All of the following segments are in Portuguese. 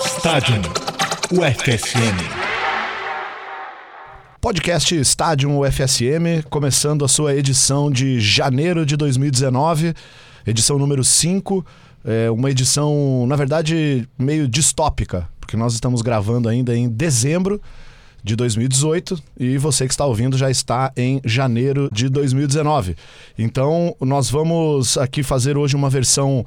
Estádio UFSM. Podcast Estádio UFSM, começando a sua edição de janeiro de 2019, edição número 5. É uma edição, na verdade, meio distópica, porque nós estamos gravando ainda em dezembro de 2018 e você que está ouvindo já está em janeiro de 2019. Então, nós vamos aqui fazer hoje uma versão.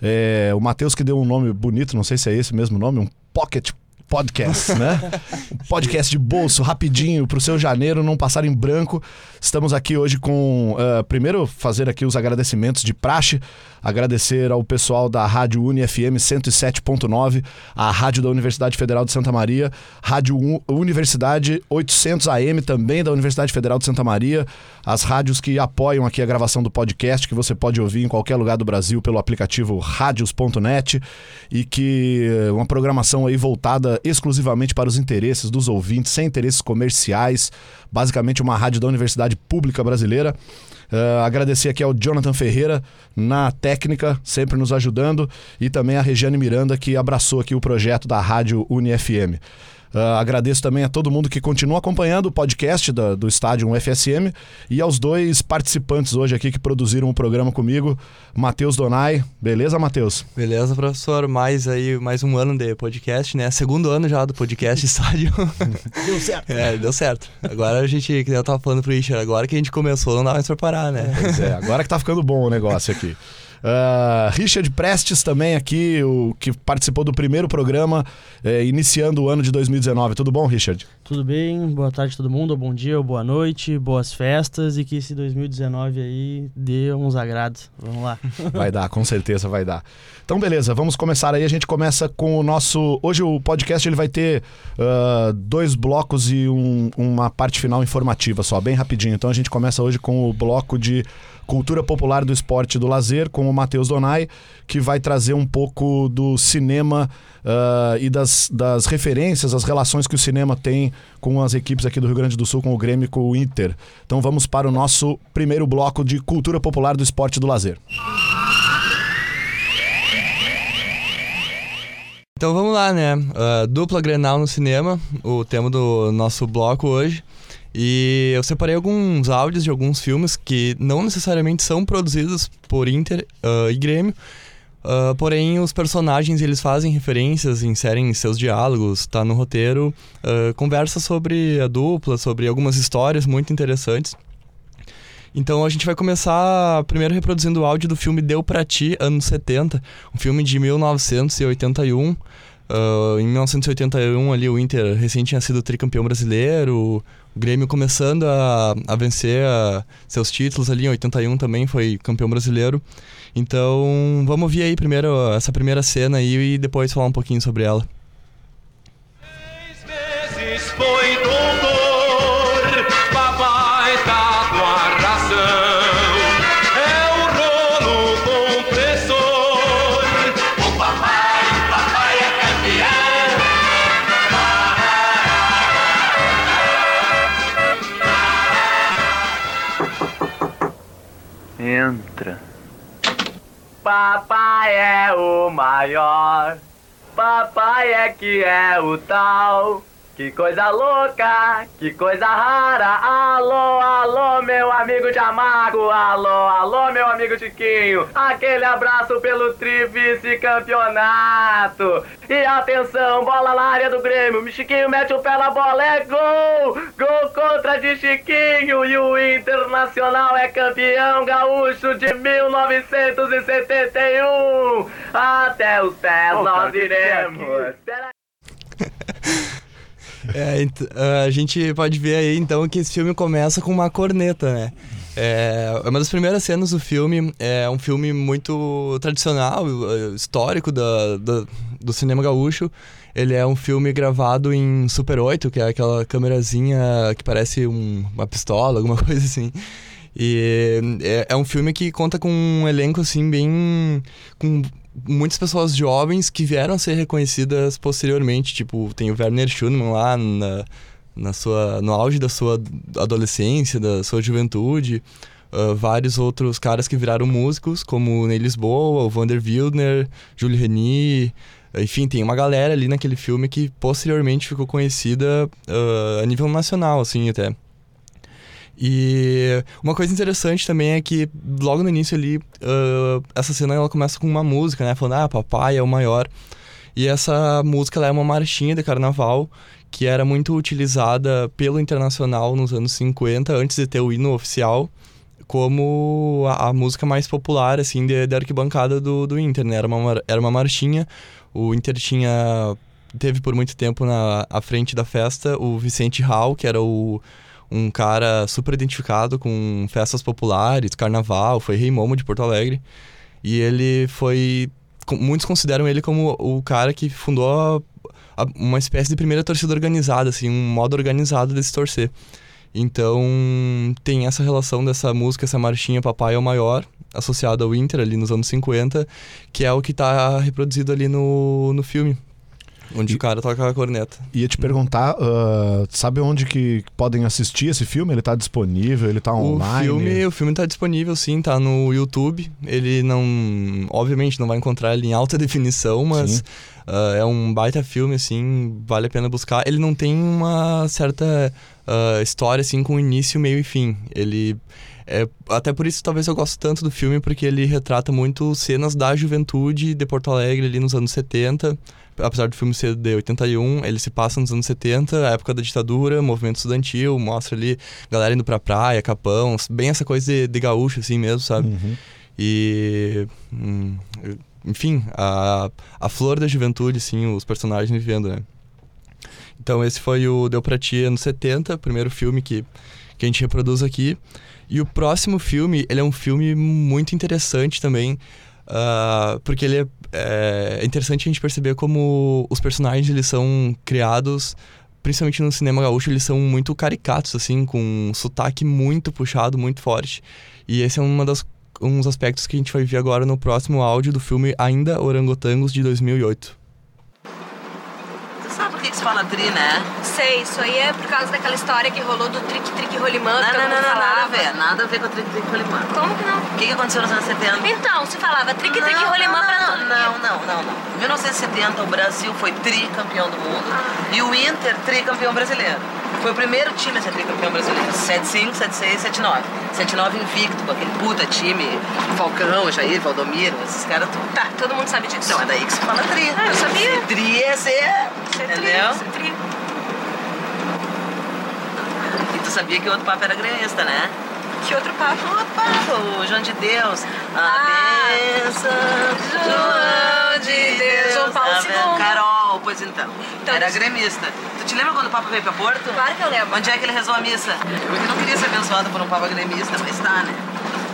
É, o Matheus que deu um nome bonito, não sei se é esse mesmo nome, um Pocket Podcast, né? Um podcast de bolso, rapidinho, para o seu janeiro não passar em branco. Estamos aqui hoje com. Uh, primeiro, fazer aqui os agradecimentos de praxe. Agradecer ao pessoal da Rádio Uni FM 107.9, a Rádio da Universidade Federal de Santa Maria, Rádio Un Universidade 800 AM também da Universidade Federal de Santa Maria, as rádios que apoiam aqui a gravação do podcast, que você pode ouvir em qualquer lugar do Brasil pelo aplicativo radios.net e que uma programação aí voltada exclusivamente para os interesses dos ouvintes, sem interesses comerciais, basicamente uma rádio da Universidade Pública Brasileira. Uh, agradecer aqui ao Jonathan Ferreira na técnica, sempre nos ajudando, e também a Regiane Miranda, que abraçou aqui o projeto da Rádio UniFM. Uh, agradeço também a todo mundo que continua acompanhando o podcast da, do Estádio FSM e aos dois participantes hoje aqui que produziram o programa comigo, Matheus Donai. Beleza, Matheus? Beleza, professor. Mais aí, mais um ano de podcast, né? Segundo ano já do podcast Estádio. deu certo. É, deu certo. Agora a gente, que eu tava falando pro Richard, agora que a gente começou, não dá mais pra parar, né? Pois é, agora que tá ficando bom o negócio aqui. Uh, Richard Prestes também aqui, o que participou do primeiro programa, eh, iniciando o ano de 2019. Tudo bom, Richard? Tudo bem, boa tarde a todo mundo, bom dia, boa noite, boas festas e que esse 2019 aí dê uns agrados. Vamos lá. Vai dar, com certeza vai dar. Então, beleza, vamos começar aí. A gente começa com o nosso. Hoje o podcast ele vai ter uh, dois blocos e um, uma parte final informativa só, bem rapidinho. Então a gente começa hoje com o bloco de cultura popular do esporte e do lazer, com o Matheus Donai, que vai trazer um pouco do cinema uh, e das, das referências, as relações que o cinema tem com as equipes aqui do Rio Grande do Sul, com o Grêmio e com o Inter. Então vamos para o nosso primeiro bloco de cultura popular do esporte e do lazer. Então vamos lá, né? Uh, dupla Grenal no cinema, o tema do nosso bloco hoje. E eu separei alguns áudios de alguns filmes que não necessariamente são produzidos por Inter uh, e Grêmio, uh, porém os personagens eles fazem referências, inserem seus diálogos, tá no roteiro, conversa sobre a dupla, sobre algumas histórias muito interessantes. Então a gente vai começar primeiro reproduzindo o áudio do filme Deu Pra Ti, anos 70, um filme de 1981. Ah, em 1981 ali o Inter recém tinha sido tricampeão brasileiro, o Grêmio começando a, a vencer a, seus títulos ali em 81 também foi campeão brasileiro. Então vamos ouvir aí primeiro essa primeira cena aí e depois falar um pouquinho sobre ela. Entra. Papai é o maior, papai é que é o tal. Que coisa louca, que coisa rara. Alô, alô, meu amigo Jamago. Alô, alô, meu amigo Chiquinho. Aquele abraço pelo tri vice-campeonato. E atenção, bola na área do Grêmio. Chiquinho mete o pé na bola, é gol! Gol contra de Chiquinho. E o Internacional é campeão gaúcho de 1971. Até os pés nós iremos. É, a gente pode ver aí então que esse filme começa com uma corneta, né? É, é uma das primeiras cenas do filme, é um filme muito tradicional, histórico da, da, do cinema gaúcho. Ele é um filme gravado em Super 8, que é aquela câmerazinha que parece um, uma pistola, alguma coisa assim. E é, é um filme que conta com um elenco assim bem com muitas pessoas jovens que vieram a ser reconhecidas posteriormente. Tipo, tem o Werner Schumann lá na, na sua, no auge da sua adolescência, da sua juventude. Uh, vários outros caras que viraram músicos, como Ney Lisboa, o Vander Wildner, Júlio Reni, Enfim, tem uma galera ali naquele filme que posteriormente ficou conhecida uh, a nível nacional, assim, até. E uma coisa interessante também é que logo no início ali, uh, essa cena ela começa com uma música, né? Falando, ah, papai é o maior. E essa música ela é uma marchinha de carnaval que era muito utilizada pelo Internacional nos anos 50, antes de ter o hino oficial, como a, a música mais popular, assim, da arquibancada do, do Inter, né? Era uma, era uma marchinha. O Inter tinha... Teve por muito tempo na à frente da festa o Vicente Hall, que era o um cara super identificado com festas populares, carnaval, foi rei momo de Porto Alegre. E ele foi. Muitos consideram ele como o cara que fundou a, a, uma espécie de primeira torcida organizada, assim, um modo organizado de se torcer. Então, tem essa relação dessa música, essa marchinha Papai é o Maior, associada ao Inter ali nos anos 50, que é o que está reproduzido ali no, no filme. Onde e, o cara toca a corneta. Ia te perguntar, uh, sabe onde que podem assistir esse filme? Ele tá disponível? Ele tá online? O filme, o filme tá disponível, sim, tá no YouTube. Ele não. Obviamente não vai encontrar ele em alta definição, mas uh, é um baita filme, assim, vale a pena buscar. Ele não tem uma certa uh, história, assim, com início, meio e fim. Ele. É, até por isso talvez eu gosto tanto do filme, porque ele retrata muito cenas da juventude de Porto Alegre ali nos anos 70 apesar do filme ser de 81, ele se passa nos anos 70, a época da ditadura, movimento estudantil, mostra ali galera indo pra praia, capão, bem essa coisa de, de gaúcho assim mesmo, sabe? Uhum. E. Hum, enfim, a, a flor da juventude, assim, os personagens vivendo, né? Então esse foi o Deu Pra Ti anos 70, primeiro filme que, que a gente reproduz aqui. E o próximo filme, ele é um filme muito interessante também, Uh, porque ele é, é, interessante a gente perceber como os personagens eles são criados principalmente no cinema gaúcho, eles são muito caricatos, assim, com um sotaque muito puxado, muito forte. E esse é uma das, um dos aspectos que a gente vai ver agora no próximo áudio do filme Ainda Orangotangos, de 2008 que se fala tri, né? Sei, isso aí é por causa daquela história que rolou do trick trick rolimã. Não, não, não, não, nada a ver, nada a ver com o trick trick rolimã. Como que não? O que, que aconteceu nos anos 70? Então, se falava trick trick rolimã pra todo Não, não, não, não. Em 1970 o Brasil foi tricampeão do mundo ah. e o Inter tricampeão brasileiro. Foi o primeiro time a ser tricampeão brasileiro. 7-5, 7-6, 7-9. 7-9 invicto, com aquele puta time. Falcão, Jair, Valdomiro, esses caras tudo. Tá, todo mundo sabe disso. Então, é daí que se fala tri. Ah, eu sabia. Ser tri é ser. Ser entendeu? Tri, ser tri. E tu sabia que o outro papo era gremista, né? Que outro papo? O outro papo, o João de Deus. A ah, benção, João de Deus. João Paulo II. Carol, pois então. então era gremista. Tu te lembra quando o Papa veio pra Porto? Claro que eu lembro. Onde é que ele rezou a missa? Porque não queria ser abençoado por um Papa gremista, mas tá, né?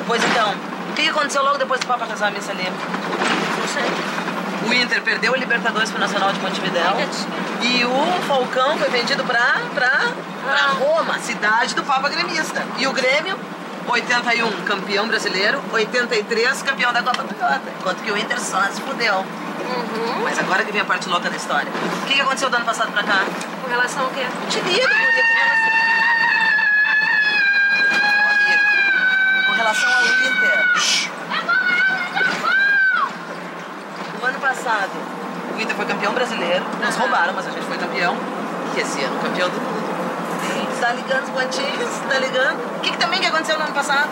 Pois então, o que aconteceu logo depois do Papa rezar a missa ali? Não sei. O Inter perdeu o Libertadores pro Nacional de Montevidéu. E o Falcão foi vendido pra, pra, pra ah. Roma, cidade do Papa Gremista. E o Grêmio 81 campeão brasileiro, 83 campeão da Copa Toyota. Enquanto que o Inter só se fudeu. Uhum. Mas agora que vem a parte louca da história. O que, que aconteceu do ano passado pra cá? Com relação ao quê? Te digo, com relação... Com relação ao Inter. No ano passado, o Inter foi campeão brasileiro. Nos roubaram, mas a gente foi campeão. E esse ano, campeão do mundo. Tá ligando os pontinhos? Tá ligando? O que, que também que aconteceu no ano passado?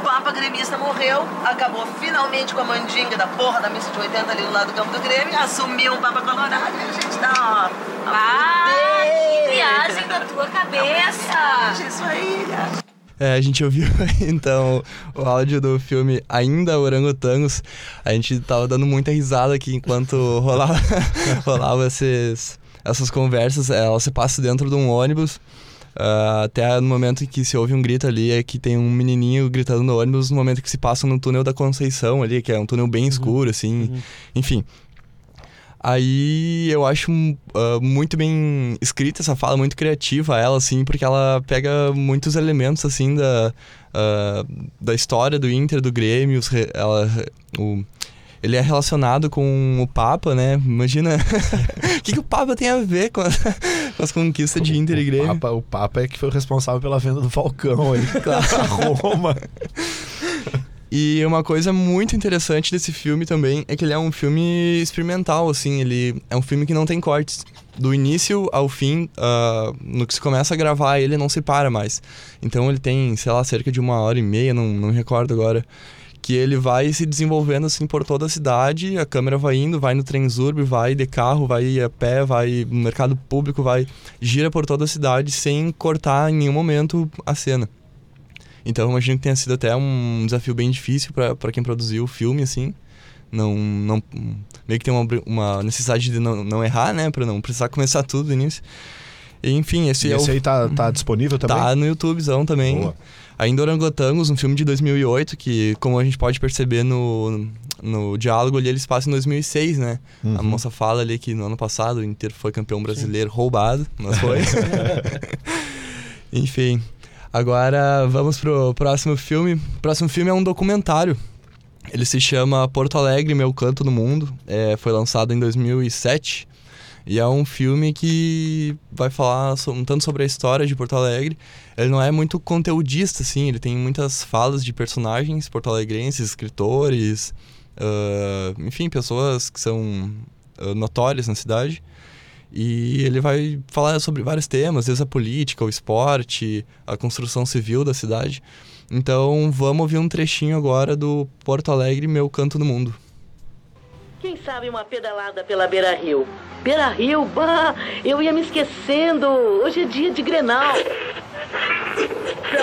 O Papa gremista morreu, acabou finalmente com a mandinga da porra da missa de 80 ali do lado do campo do Grêmio, assumiu um Papa Colorado e a gente tá, ó. Ah, que viagem da tua cabeça! Isso aí, é, a gente ouviu então o áudio do filme Ainda Orangotangos. A gente tava dando muita risada aqui enquanto rolava, rolava esses, essas conversas. Ela se passa dentro de um ônibus. Uh, até no momento em que se ouve um grito ali, é que tem um menininho gritando no ônibus, no momento que se passa no túnel da Conceição ali, que é um túnel bem uhum. escuro, assim. Uhum. Enfim, Aí eu acho uh, muito bem escrita essa fala, muito criativa ela, assim, porque ela pega muitos elementos, assim, da, uh, da história do Inter, do Grêmio, os, ela, o, ele é relacionado com o Papa, né? Imagina o que, que o Papa tem a ver com, com as conquistas de Inter e Grêmio. O Papa, o Papa é que foi o responsável pela venda do Falcão aí, claro, Roma. E uma coisa muito interessante desse filme também é que ele é um filme experimental, assim, ele é um filme que não tem cortes. Do início ao fim, uh, no que se começa a gravar, ele não se para mais. Então ele tem, sei lá, cerca de uma hora e meia, não, não me recordo agora, que ele vai se desenvolvendo assim por toda a cidade, a câmera vai indo, vai no Transurb, vai de carro, vai a pé, vai no mercado público, vai gira por toda a cidade sem cortar em nenhum momento a cena. Então eu imagino que tenha sido até um desafio bem difícil para quem produziu o filme, assim. Não, não, meio que tem uma, uma necessidade de não, não errar, né? Para não precisar começar tudo do início. E, enfim, esse e é esse o... aí tá, tá disponível também? Tá no YouTubezão também. Boa. Ainda Orangotangos, um filme de 2008, que, como a gente pode perceber no, no diálogo ali, eles passam em 2006, né? Uhum. A moça fala ali que no ano passado o Inter foi campeão brasileiro Sim. roubado, mas foi. Enfim. Agora vamos pro próximo filme. O próximo filme é um documentário. Ele se chama Porto Alegre, Meu Canto no Mundo. É, foi lançado em 2007. E é um filme que vai falar um tanto sobre a história de Porto Alegre. Ele não é muito conteudista, assim. Ele tem muitas falas de personagens porto-alegrenses, escritores... Uh, enfim, pessoas que são uh, notórias na cidade. E ele vai falar sobre vários temas, desde a política, o esporte, a construção civil da cidade. Então vamos ouvir um trechinho agora do Porto Alegre, Meu Canto no Mundo. Sabe uma pedalada pela Beira Rio? Beira Rio, bah, eu ia me esquecendo. Hoje é dia de Grenal.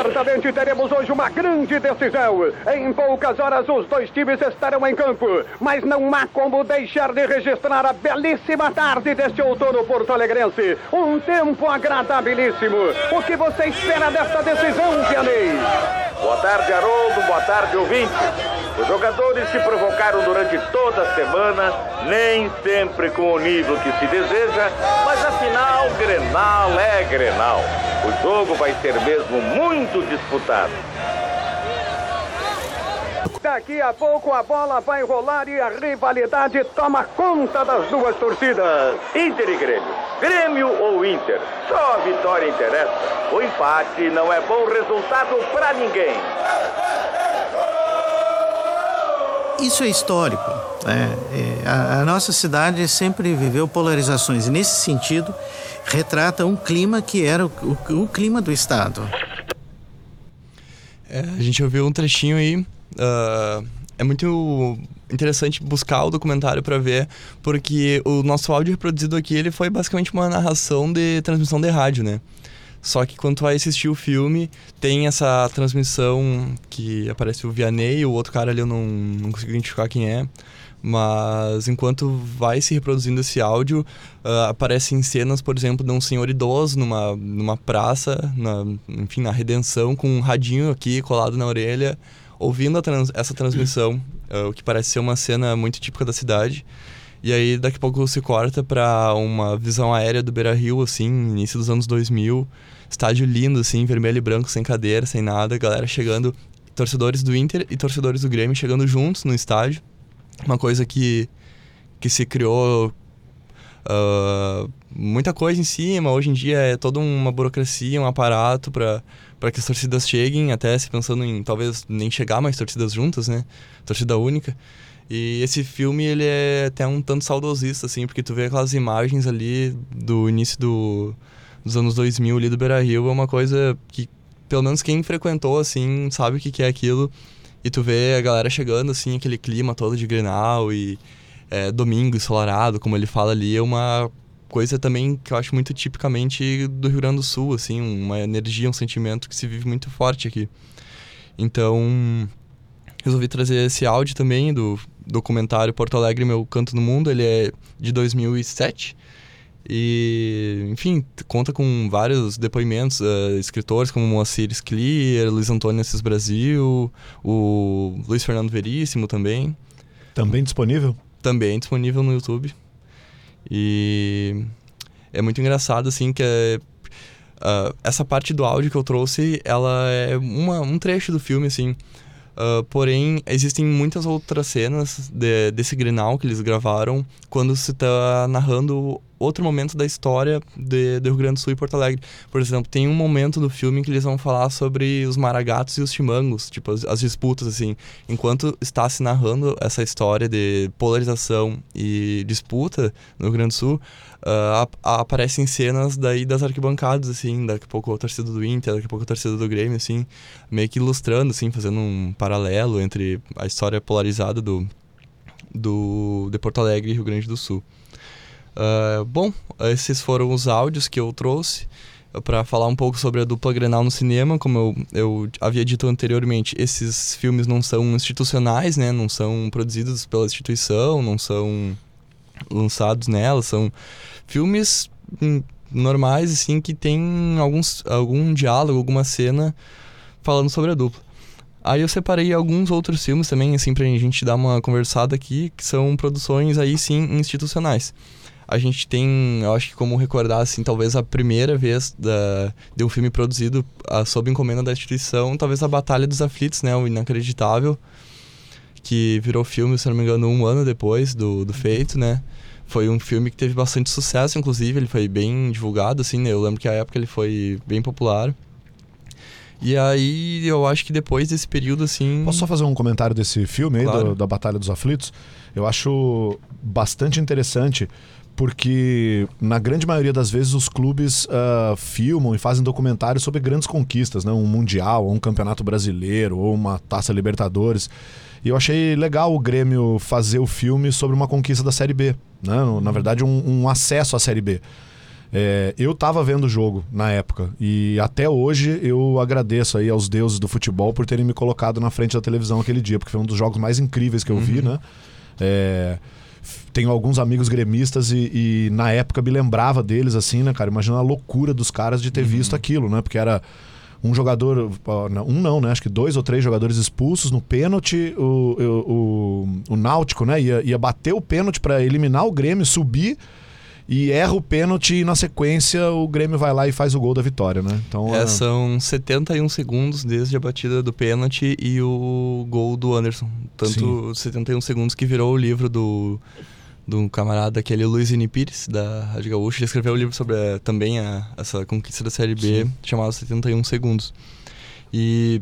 Certamente teremos hoje uma grande decisão. Em poucas horas os dois times estarão em campo, mas não há como deixar de registrar a belíssima tarde deste outono porto-alegrense. Um tempo agradabilíssimo. O que você espera desta decisão, Vianney? Boa tarde, Haroldo. Boa tarde, ouvinte. Os jogadores se provocaram durante toda a semana, nem sempre com o nível que se deseja, mas afinal, Grenal é Grenal. O jogo vai ser mesmo muito disputado. Daqui a pouco a bola vai rolar e a rivalidade toma conta das duas torcidas. Inter e Grêmio. Grêmio ou Inter? Só a vitória interessa. O empate não é bom resultado para ninguém. Isso é histórico. É, é, a, a nossa cidade sempre viveu polarizações e, nesse sentido, retrata um clima que era o, o, o clima do Estado. É, a gente ouviu um trechinho aí. Uh, é muito interessante buscar o documentário para ver, porque o nosso áudio reproduzido aqui ele foi basicamente uma narração de transmissão de rádio, né? Só que quando tu vai assistir o filme, tem essa transmissão que aparece o Vianney, o outro cara ali eu não, não consigo identificar quem é. Mas enquanto vai se reproduzindo esse áudio, uh, aparecem cenas, por exemplo, de um senhor idoso numa, numa praça, na, enfim, na redenção, com um radinho aqui colado na orelha, ouvindo trans, essa transmissão, uh, o que parece ser uma cena muito típica da cidade. E aí daqui a pouco se corta para uma visão aérea do Beira Rio, assim, início dos anos 2000. Estádio lindo, assim, vermelho e branco, sem cadeira, sem nada. Galera chegando, torcedores do Inter e torcedores do Grêmio chegando juntos no estádio. Uma coisa que, que se criou uh, muita coisa em cima. Hoje em dia é toda uma burocracia, um aparato para que as torcidas cheguem, até se pensando em talvez nem chegar mais torcidas juntas, né? Torcida única. E esse filme, ele é até um tanto saudosista, assim, porque tu vê aquelas imagens ali do início do, dos anos 2000 ali do Beira-Rio, é uma coisa que, pelo menos quem frequentou, assim, sabe o que, que é aquilo. E tu vê a galera chegando, assim, aquele clima todo de Grenal e é, domingo ensolarado, como ele fala ali, é uma coisa também que eu acho muito tipicamente do Rio Grande do Sul, assim, uma energia, um sentimento que se vive muito forte aqui. Então, resolvi trazer esse áudio também do documentário Porto Alegre, Meu Canto no Mundo. Ele é de 2007. E, enfim, conta com vários depoimentos, uh, escritores como Moacir Sclier, Luiz Antônio Assis Brasil, o Luiz Fernando Veríssimo também. Também disponível? Também disponível no YouTube. E é muito engraçado, assim, que é, uh, essa parte do áudio que eu trouxe, ela é uma, um trecho do filme, assim. Uh, porém, existem muitas outras cenas de, desse Grenal que eles gravaram quando se está narrando outro momento da história de, do Rio Grande do Sul e Porto Alegre. Por exemplo, tem um momento do filme que eles vão falar sobre os maragatos e os chimangos, tipo, as, as disputas, assim. Enquanto está se narrando essa história de polarização e disputa no Rio Grande do Sul, uh, aparecem cenas daí das arquibancadas, assim, daqui a pouco a torcida do Inter, daqui a pouco a torcida do Grêmio, assim, meio que ilustrando, assim, fazendo um paralelo entre a história polarizada do, do, de Porto Alegre e Rio Grande do Sul. Uh, bom, esses foram os áudios que eu trouxe para falar um pouco sobre a dupla Grenal no cinema. Como eu, eu havia dito anteriormente, esses filmes não são institucionais, né? Não são produzidos pela instituição, não são lançados nela, são filmes hum, normais, assim, que tem alguns, algum diálogo, alguma cena falando sobre a dupla. Aí eu separei alguns outros filmes também, assim, pra gente dar uma conversada aqui, que são produções aí sim institucionais a gente tem, eu acho que como recordar, assim, talvez a primeira vez da, de um filme produzido a, sob encomenda da instituição, talvez a Batalha dos Aflitos, né? O Inacreditável, que virou filme, se não me engano, um ano depois do, do feito, né? Foi um filme que teve bastante sucesso, inclusive, ele foi bem divulgado, assim, né? Eu lembro que a época ele foi bem popular. E aí, eu acho que depois desse período, assim. Posso só fazer um comentário desse filme aí, claro. da Batalha dos Aflitos? Eu acho bastante interessante porque na grande maioria das vezes os clubes uh, filmam e fazem documentários sobre grandes conquistas, né? um mundial, ou um campeonato brasileiro, ou uma taça Libertadores. E eu achei legal o Grêmio fazer o filme sobre uma conquista da Série B, né? na verdade um, um acesso à Série B. É, eu estava vendo o jogo na época e até hoje eu agradeço aí aos deuses do futebol por terem me colocado na frente da televisão aquele dia, porque foi um dos jogos mais incríveis que eu vi, uhum. né? É, tenho alguns amigos gremistas e, e, na época me lembrava deles assim, né, cara? Imagina a loucura dos caras de ter uhum. visto aquilo, né? Porque era um jogador, um não, né? Acho que dois ou três jogadores expulsos no pênalti. O, o, o, o Náutico, né? Ia, ia bater o pênalti para eliminar o Grêmio, subir e erra o pênalti e na sequência o Grêmio vai lá e faz o gol da vitória, né? Então, é, é... São 71 segundos desde a batida do pênalti e o gol do Anderson. Tanto Sim. 71 segundos que virou o livro do, do camarada, aquele Luiz N. Pires, da Rádio Gaúcha. Ele escreveu um livro sobre a, eh, também a, essa conquista da Série B, Sim. chamado 71 segundos. E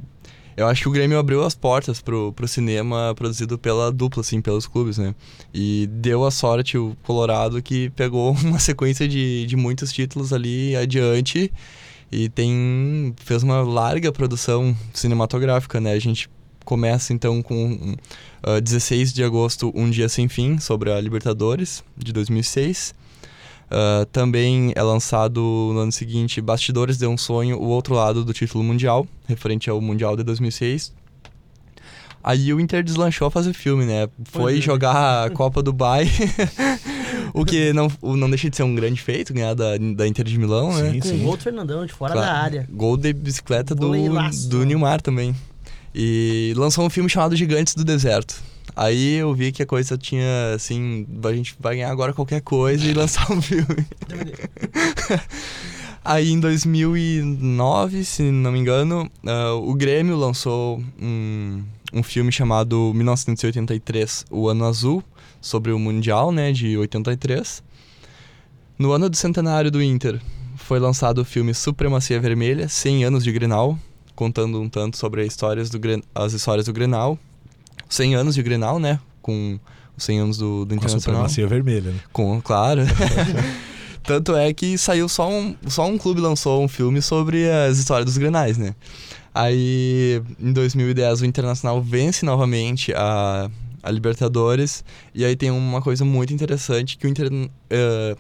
eu acho que o Grêmio abriu as portas pro, pro cinema produzido pela dupla, assim, pelos clubes, né? E deu a sorte o Colorado que pegou uma sequência de, de muitos títulos ali adiante e tem fez uma larga produção cinematográfica, né? A gente começa então com uh, 16 de agosto, Um Dia Sem Fim, sobre a Libertadores de 2006. Uh, também é lançado no ano seguinte Bastidores de um Sonho, o outro lado do título mundial, referente ao Mundial de 2006. Aí o Inter deslanchou a fazer filme, né? Foi é. jogar a Copa Dubai, o que não, não deixa de ser um grande feito, ganhar da, da Inter de Milão, sim, né? Com sim. gol do Fernandão, de fora claro. da área. Gol de bicicleta do, do Nilmar também. E lançou um filme chamado Gigantes do Deserto. Aí eu vi que a coisa tinha, assim, a gente vai ganhar agora qualquer coisa e lançar um filme. Aí em 2009, se não me engano, uh, o Grêmio lançou um, um filme chamado 1983, O Ano Azul, sobre o Mundial, né, de 83. No ano do centenário do Inter, foi lançado o filme Supremacia Vermelha, 100 anos de Grenal, contando um tanto sobre as histórias do, as histórias do Grenal, 100 anos de Grenal, né? Com os 100 anos do, do Internacional. Com a supremacia vermelha, né? Com, claro. Tanto é que saiu só um, só um clube lançou um filme sobre as histórias dos Grenais, né? Aí, em 2010, o Internacional vence novamente a, a Libertadores. E aí tem uma coisa muito interessante, que o Inter, uh,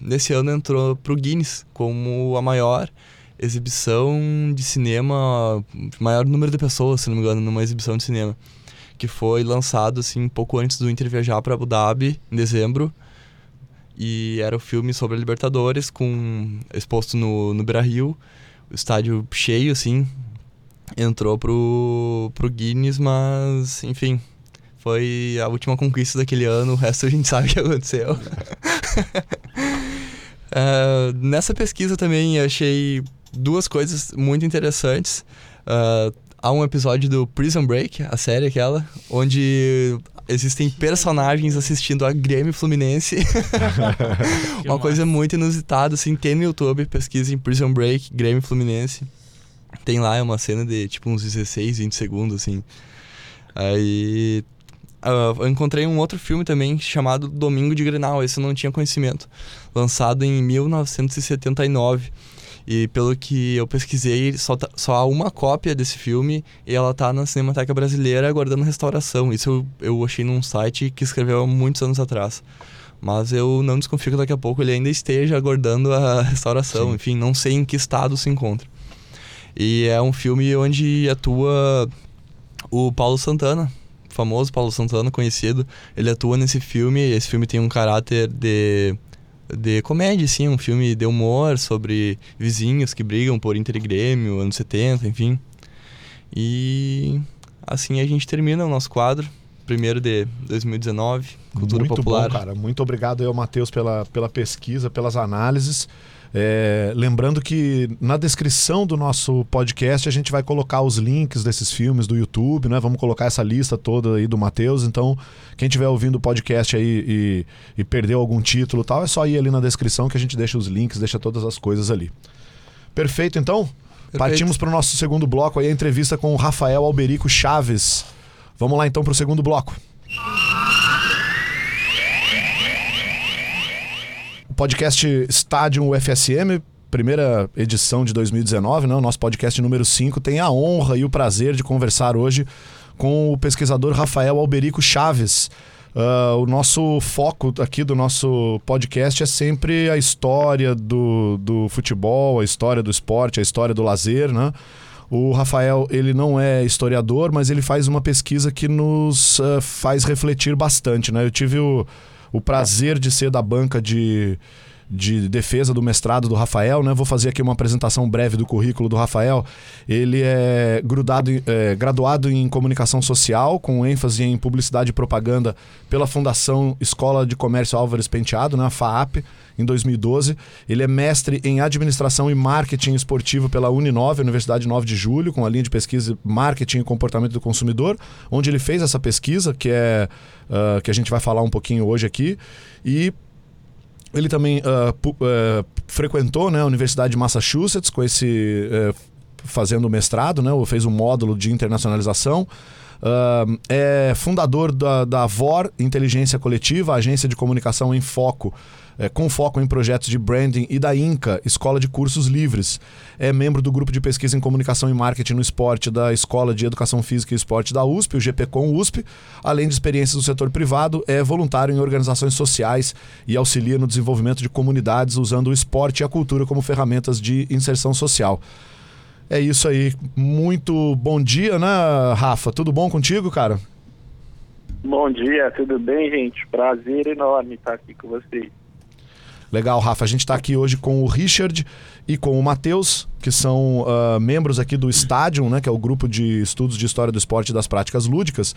nesse ano, entrou pro Guinness como a maior exibição de cinema, maior número de pessoas, se não me engano, numa exibição de cinema que foi lançado assim um pouco antes do Inter viajar para Abu Dhabi em dezembro. E era o filme sobre a Libertadores com exposto no no Beira-Rio, o estádio cheio assim. Entrou pro pro Guinness, mas enfim, foi a última conquista daquele ano, o resto a gente sabe o que aconteceu. uh, nessa pesquisa também achei duas coisas muito interessantes. Uh, há um episódio do Prison Break, a série aquela, onde existem personagens assistindo a Grêmio Fluminense. Uma coisa muito inusitada, assim, tem no YouTube, pesquisa em Prison Break, Grêmio Fluminense. Tem lá uma cena de tipo uns 16, 20 segundos, assim. Aí. Uh, eu encontrei um outro filme também chamado Domingo de Grenal, esse eu não tinha conhecimento. Lançado em 1979. E pelo que eu pesquisei, só, tá, só há uma cópia desse filme e ela tá na Cinemateca Brasileira aguardando restauração. Isso eu, eu achei num site que escreveu há muitos anos atrás. Mas eu não desconfio que daqui a pouco ele ainda esteja aguardando a restauração. Sim. Enfim, não sei em que estado se encontra. E é um filme onde atua o Paulo Santana, famoso Paulo Santana, conhecido. Ele atua nesse filme. Esse filme tem um caráter de de comédia, sim, um filme de humor sobre vizinhos que brigam por Inter e Grêmio, anos 70, enfim. E assim a gente termina o nosso quadro, primeiro de 2019, Cultura Muito Popular. Muito bom, cara. Muito obrigado aí ao Matheus pela, pela pesquisa, pelas análises. É, lembrando que na descrição do nosso podcast a gente vai colocar os links desses filmes do YouTube, né? Vamos colocar essa lista toda aí do Matheus. Então, quem estiver ouvindo o podcast aí e, e perdeu algum título tal, é só ir ali na descrição que a gente deixa os links, deixa todas as coisas ali. Perfeito, então? Perfeito. Partimos para o nosso segundo bloco aí, a entrevista com o Rafael Alberico Chaves. Vamos lá então para o segundo bloco. Podcast Estádio UFSM, primeira edição de 2019, né? O nosso podcast número 5 tem a honra e o prazer de conversar hoje com o pesquisador Rafael Alberico Chaves. Uh, o nosso foco aqui do nosso podcast é sempre a história do, do futebol, a história do esporte, a história do lazer, né? O Rafael, ele não é historiador, mas ele faz uma pesquisa que nos uh, faz refletir bastante, né? Eu tive o o prazer de ser da banca de, de defesa do mestrado do Rafael, né? Vou fazer aqui uma apresentação breve do currículo do Rafael. Ele é, grudado, é, graduado em comunicação social, com ênfase em publicidade e propaganda pela Fundação Escola de Comércio Álvares Penteado, né? A FAAP, em 2012. Ele é mestre em administração e marketing esportivo pela Uninove, Universidade 9 de Julho, com a linha de pesquisa Marketing e Comportamento do Consumidor, onde ele fez essa pesquisa, que é uh, que a gente vai falar um pouquinho hoje aqui. E ele também uh, uh, frequentou né, a Universidade de Massachusetts com esse uh, fazendo mestrado, né, fez um módulo de internacionalização. é fundador da, da VOR Inteligência Coletiva, agência de comunicação em foco é, com foco em projetos de branding, e da INCA, Escola de Cursos Livres. É membro do grupo de pesquisa em comunicação e marketing no esporte da Escola de Educação Física e Esporte da USP, o GPCom USP. Além de experiências no setor privado, é voluntário em organizações sociais e auxilia no desenvolvimento de comunidades usando o esporte e a cultura como ferramentas de inserção social. É isso aí. Muito bom dia, né, Rafa? Tudo bom contigo, cara? Bom dia, tudo bem, gente? Prazer enorme estar aqui com vocês. Legal, Rafa. A gente está aqui hoje com o Richard e com o Matheus, que são uh, membros aqui do Stadium, né, que é o grupo de estudos de história do esporte e das práticas lúdicas.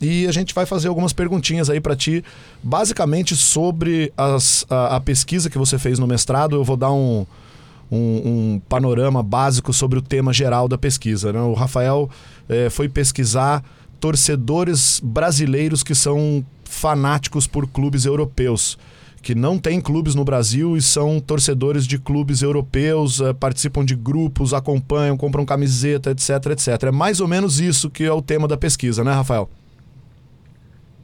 E a gente vai fazer algumas perguntinhas aí para ti, basicamente sobre as, a, a, pesquisa que você fez no mestrado. Eu vou dar um, um, um panorama básico sobre o tema geral da pesquisa. Né? O Rafael eh, foi pesquisar torcedores brasileiros que são fanáticos por clubes europeus que não têm clubes no Brasil e são torcedores de clubes europeus, uh, participam de grupos, acompanham, compram camiseta, etc, etc. É mais ou menos isso que é o tema da pesquisa, né, Rafael?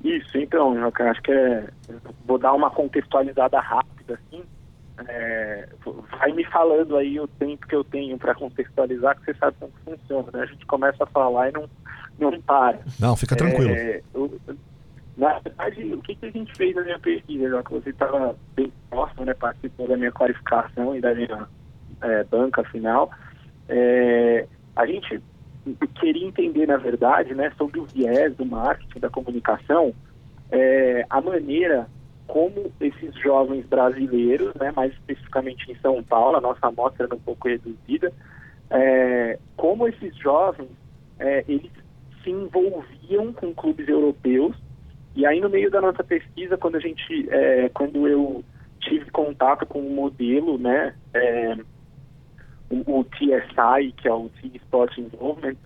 Isso, então, eu acho que é. Vou dar uma contextualizada rápida, assim. É, vai me falando aí o tempo que eu tenho para contextualizar, que você sabe como funciona, né? A gente começa a falar e não, não para. Não, fica tranquilo. É, eu, na verdade, o que, que a gente fez na minha pesquisa, já que você estava bem próximo, né, participou da minha qualificação e da minha é, banca final, é, a gente queria entender, na verdade, né, sobre o viés do marketing, da comunicação, é, a maneira como esses jovens brasileiros, né, mais especificamente em São Paulo, a nossa amostra era um pouco reduzida, é, como esses jovens é, eles se envolviam com clubes europeus e aí no meio da nossa pesquisa, quando a gente, é, quando eu tive contato com um modelo, né, é, o, o, TSI, que é o Team Sport Involvement,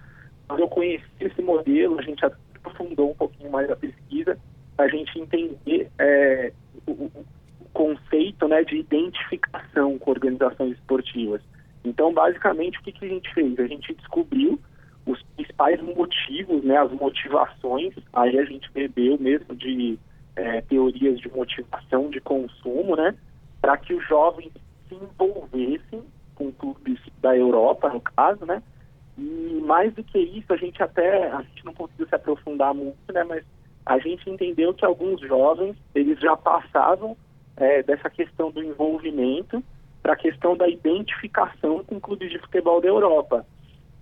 quando eu conheci esse modelo, a gente aprofundou um pouquinho mais a pesquisa, a gente entender é, o, o, conceito né, de identificação com organizações esportivas. Então, basicamente, o que, que a gente fez? A gente descobriu os principais motivos, né, as motivações, aí a gente bebeu mesmo de é, teorias de motivação de consumo, né, para que os jovens se envolvessem com clubes da Europa, no caso, né, e mais do que isso, a gente até, a gente não conseguiu se aprofundar muito, né, mas a gente entendeu que alguns jovens, eles já passavam é, dessa questão do envolvimento para a questão da identificação com clubes de futebol da Europa.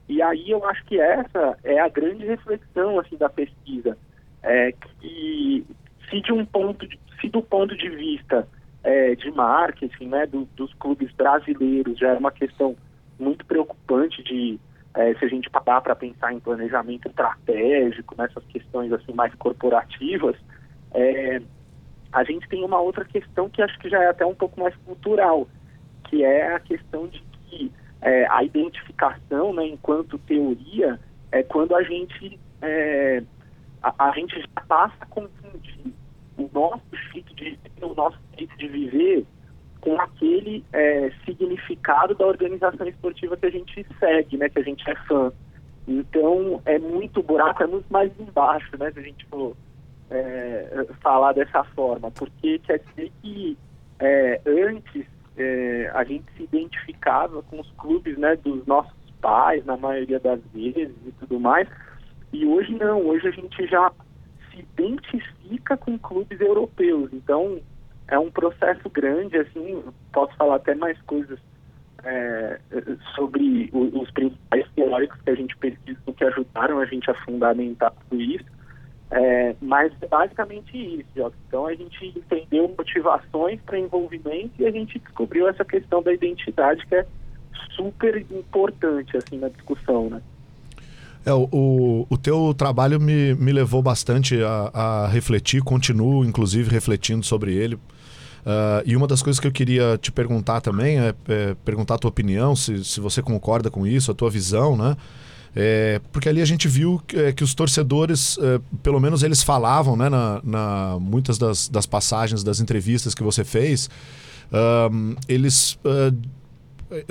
E aí eu acho que essa é a grande reflexão assim da pesquisa, é que se de um ponto, de, se do ponto de vista é, de marketing, né, do, dos clubes brasileiros já é uma questão muito preocupante de é, se a gente parar para pensar em planejamento estratégico, nessas questões assim mais corporativas, é, a gente tem uma outra questão que acho que já é até um pouco mais cultural, que é a questão de que é, a identificação, né, enquanto teoria, é quando a gente é, a, a, gente já passa a confundir o nosso jeito de o nosso jeito de viver com aquele é, significado da organização esportiva que a gente segue, né, que a gente é fã. Então é muito buraco, é muito mais embaixo, né, se a gente for é, falar dessa forma, porque quer dizer que é, antes é, a gente se identificava com os clubes né, dos nossos pais, na maioria das vezes e tudo mais, e hoje não, hoje a gente já se identifica com clubes europeus, então é um processo grande, assim, posso falar até mais coisas é, sobre os, principais teóricos que a gente pesquisou que ajudaram a gente a fundamentar tudo isso, é, mas é basicamente isso, ó. Então a gente entendeu motivações para envolvimento e a gente descobriu essa questão da identidade que é super importante assim na discussão, né? É, o, o teu trabalho me, me levou bastante a, a refletir, continuo inclusive refletindo sobre ele. Uh, e uma das coisas que eu queria te perguntar também é, é perguntar a tua opinião, se, se você concorda com isso, a tua visão, né? É, porque ali a gente viu que, é, que os torcedores, é, pelo menos eles falavam, né, na, na muitas das, das, passagens das entrevistas que você fez, um, eles uh,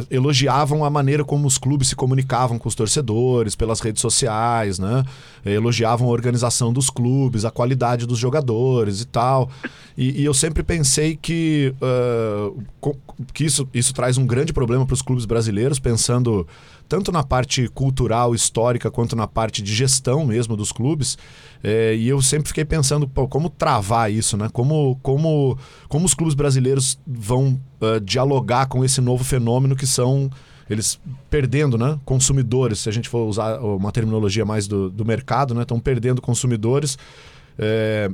elogiavam a maneira como os clubes se comunicavam com os torcedores pelas redes sociais, né? Elogiavam a organização dos clubes, a qualidade dos jogadores e tal. E, e eu sempre pensei que, uh, que isso, isso traz um grande problema para os clubes brasileiros, pensando tanto na parte cultural, histórica, quanto na parte de gestão mesmo dos clubes. É, e eu sempre fiquei pensando como travar isso, né? Como, como, como os clubes brasileiros vão uh, dialogar com esse novo fenômeno que são eles perdendo né, consumidores, se a gente for usar uma terminologia mais do, do mercado, estão né, perdendo consumidores. É,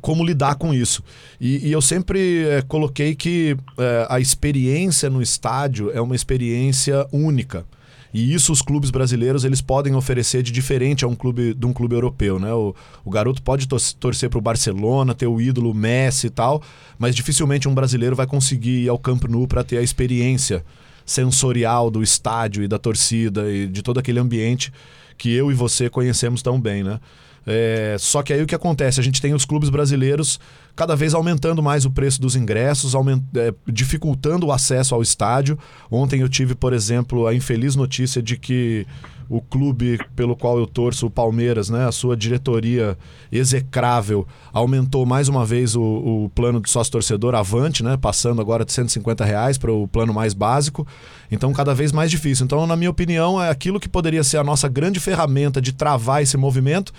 como lidar com isso. E, e eu sempre é, coloquei que é, a experiência no estádio é uma experiência única. E isso os clubes brasileiros eles podem oferecer de diferente a um clube de um clube europeu, né? O, o garoto pode torcer para o Barcelona, ter o ídolo Messi e tal, mas dificilmente um brasileiro vai conseguir ir ao Camp Nou para ter a experiência sensorial do estádio e da torcida e de todo aquele ambiente que eu e você conhecemos tão bem, né? É, só que aí o que acontece? A gente tem os clubes brasileiros cada vez aumentando mais o preço dos ingressos, aument... é, dificultando o acesso ao estádio. Ontem eu tive, por exemplo, a infeliz notícia de que o clube pelo qual eu torço, o Palmeiras, né, a sua diretoria execrável, aumentou mais uma vez o, o plano de sócio-torcedor Avante, né, passando agora de 150 reais para o plano mais básico. Então, cada vez mais difícil. Então, na minha opinião, é aquilo que poderia ser a nossa grande ferramenta de travar esse movimento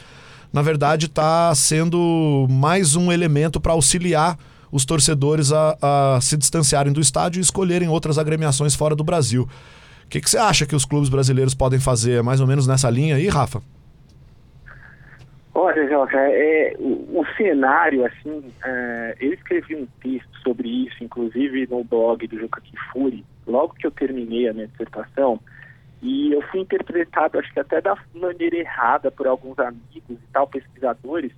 na verdade, está sendo mais um elemento para auxiliar os torcedores a, a, se distanciarem do estádio e escolherem outras agremiações fora do Brasil. O que, que você acha que os clubes brasileiros podem fazer mais ou menos nessa linha aí, Rafa? Olha, Joca, é, o, o cenário, assim, é, eu escrevi um texto sobre isso, inclusive no blog do Juca Kifuri, logo que eu terminei a minha dissertação, e eu fui interpretado, acho que até da maneira errada por alguns amigos e tal, pesquisadores,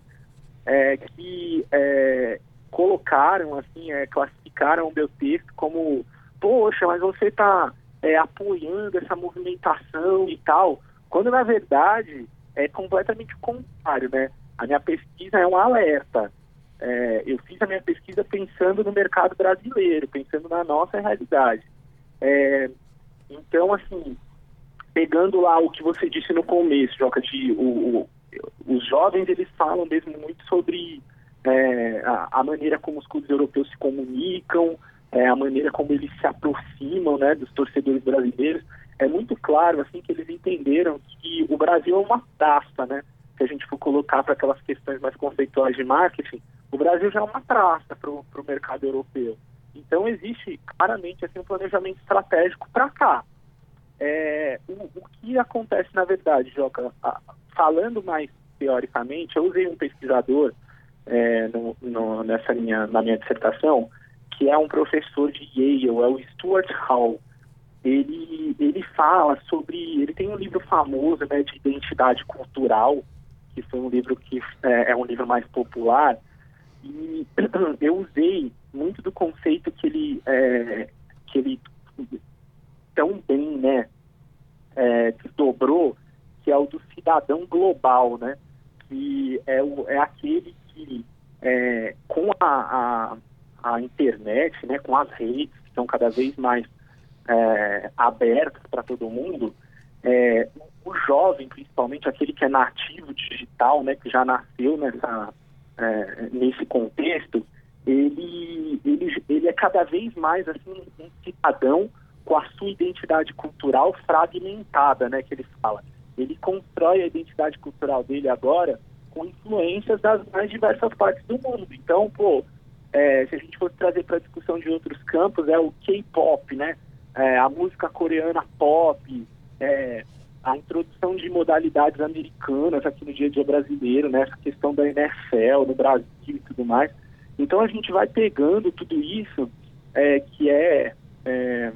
é, que é, colocaram, assim, é, classificaram o meu texto como, poxa, mas você está é, apoiando essa movimentação e tal, quando na verdade é completamente contrário, né? A minha pesquisa é um alerta. É, eu fiz a minha pesquisa pensando no mercado brasileiro, pensando na nossa realidade. É, então, assim, pegando lá o que você disse no começo, Joca, de o, o, os jovens eles falam mesmo muito sobre é, a, a, maneira como os clubes europeus se comunicam, é, a maneira como eles se aproximam né, dos torcedores brasileiros. É muito claro assim que eles entenderam que o Brasil é uma taça, né? Se a gente for colocar para aquelas questões mais conceituais de marketing, o Brasil já é uma praça para o mercado europeu. Então existe claramente assim, um planejamento estratégico para cá. É, o, o, que acontece na verdade, Joca, falando mais teoricamente, eu usei um pesquisador é, no, no, nessa minha, na minha dissertação, que é um professor de Yale, é o Stuart Hall. Ele, ele fala sobre. Ele tem um livro famoso né, de identidade cultural, que foi um livro que é, é um livro mais popular, e eu usei muito do conceito que ele, é, que ele tão bem né, é, dobrou, que é o do cidadão global, né? Que é, o, é aquele que, é, com a, a, a, internet, né, com as redes, que são cada vez mais é, abertas para todo mundo, é, o jovem, principalmente aquele que é nativo digital, né, que já nasceu nessa, é, nesse contexto, ele, ele, ele é cada vez mais assim, um cidadão com a sua identidade cultural fragmentada, né, que ele fala. Ele constrói a identidade cultural dele agora com influências das mais diversas partes do mundo. Então, pô, é, se a gente fosse trazer para discussão de outros campos, é o K-pop, né? É, a música coreana pop, é, a introdução de modalidades americanas aqui no dia a dia brasileiro, né? Essa questão da NFL no Brasil e tudo mais. Então a gente vai pegando tudo isso é, que é, é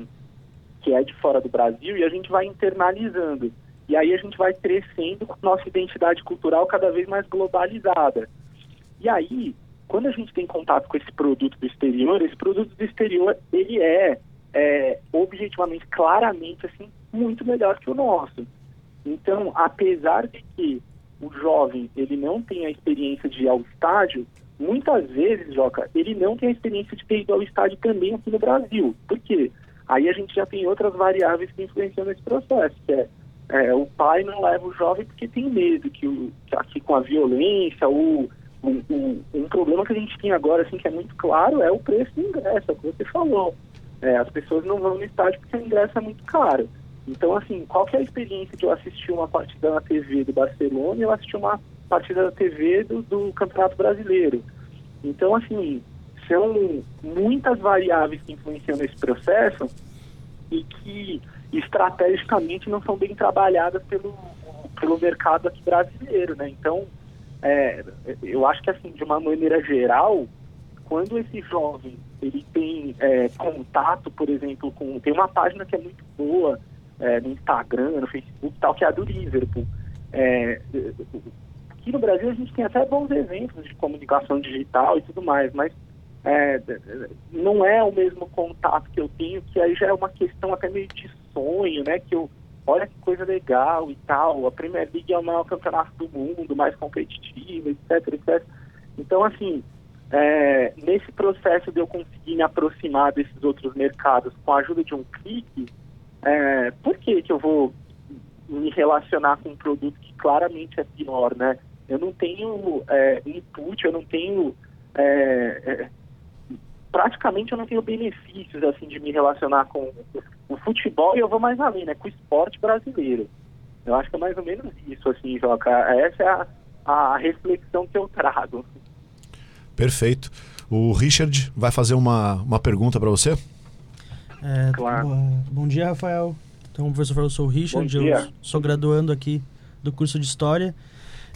que é de fora do Brasil e a gente vai internalizando. E aí a gente vai crescendo com nossa identidade cultural cada vez mais globalizada. E aí, quando a gente tem contato com esse produto do exterior, esse produto do exterior, ele é, é objetivamente, claramente, assim, muito melhor que o nosso. Então, apesar de que o jovem, ele não tem a experiência de ir ao estádio, muitas vezes, Joca, ele não tem a experiência de ter ido ao estádio também aqui no Brasil. Por quê? Aí a gente já tem outras variáveis que influenciam nesse processo, que é é, o pai não leva o jovem porque tem medo que, o, que com a violência, o, um, um, um, problema que a gente tem agora, assim, que é muito claro, é o preço do ingresso, é o que você falou. É, as pessoas não vão no estádio porque o ingresso é muito caro. Então, assim, qual é a experiência de eu assistir uma partida na TV do Barcelona e eu assistir uma partida na TV do, do Campeonato Brasileiro? Então, assim, são muitas variáveis que influenciam nesse processo e que estrategicamente não são bem trabalhadas pelo, pelo mercado aqui brasileiro, né? Então, é, eu acho que assim, de uma maneira geral, quando esse jovem ele tem é, contato, por exemplo, com tem uma página que é muito boa é, no Instagram, no Facebook, tal, que é a do Liverpool. É, aqui no Brasil a gente tem até bons exemplos de comunicação digital e tudo mais, mas é, não é o mesmo contato que eu tenho, que aí já é uma questão até meio de sonho, né? Que eu, olha que coisa legal e tal, a Premier League é o maior campeonato do mundo, mais competitivo, etc, etc. Então, assim, é, nesse processo de eu conseguir me aproximar desses outros mercados com a ajuda de um clique, é, por que que eu vou me relacionar com um produto que claramente é pior, né? Eu não tenho é, input, eu não tenho é, é praticamente eu não tenho benefícios assim de me relacionar com o futebol e eu vou mais além, né, com o esporte brasileiro. Eu acho que é mais ou menos isso, assim, Joca. Essa é a, a reflexão que eu trago. Perfeito. O Richard vai fazer uma, uma pergunta para você? É, claro. Bom, bom, dia, Rafael. Então, o professor falou, eu sou o Richard, eu sou graduando aqui do curso de História.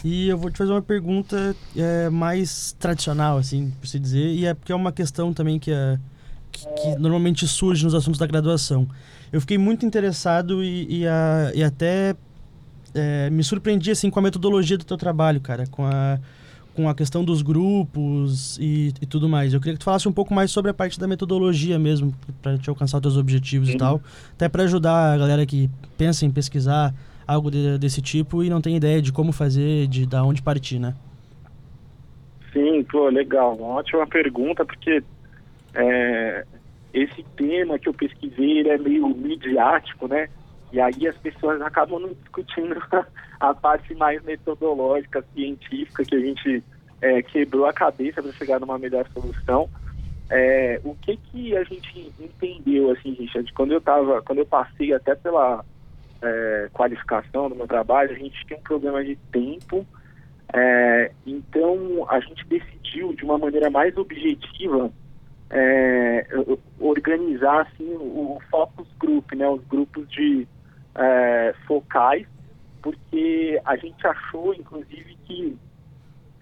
E eu vou te fazer uma pergunta é, mais tradicional, assim, por se dizer, e é porque é uma questão também que, é, que, que, normalmente surge nos assuntos da graduação. Eu fiquei muito interessado e, e, a, e até é, me surpreendi assim, com a metodologia do teu trabalho, cara, com a, com a questão dos grupos e, e tudo mais. Eu queria que tu falasse um pouco mais sobre a parte da metodologia mesmo, para te alcançar os teus objetivos Sim. e tal, até para ajudar a galera que pensa em pesquisar algo de, desse tipo e não tem ideia de como fazer, de da onde partir, né? Sim, pô, legal. Uma ótima pergunta, porque é, esse tema que eu pesquisei ele é meio midiático, né? E aí as pessoas acabam não discutindo a parte mais metodológica, científica, que a gente é, quebrou a cabeça para chegar numa melhor solução. É, o que que a gente entendeu, assim, Richard, quando eu tava, quando eu passei até pela é, qualificação do meu trabalho, a gente tinha um problema de tempo, é, então a gente decidiu de uma maneira mais objetiva é, organizar assim o, focus group, né, os grupos de é, focais, porque a gente achou, inclusive, que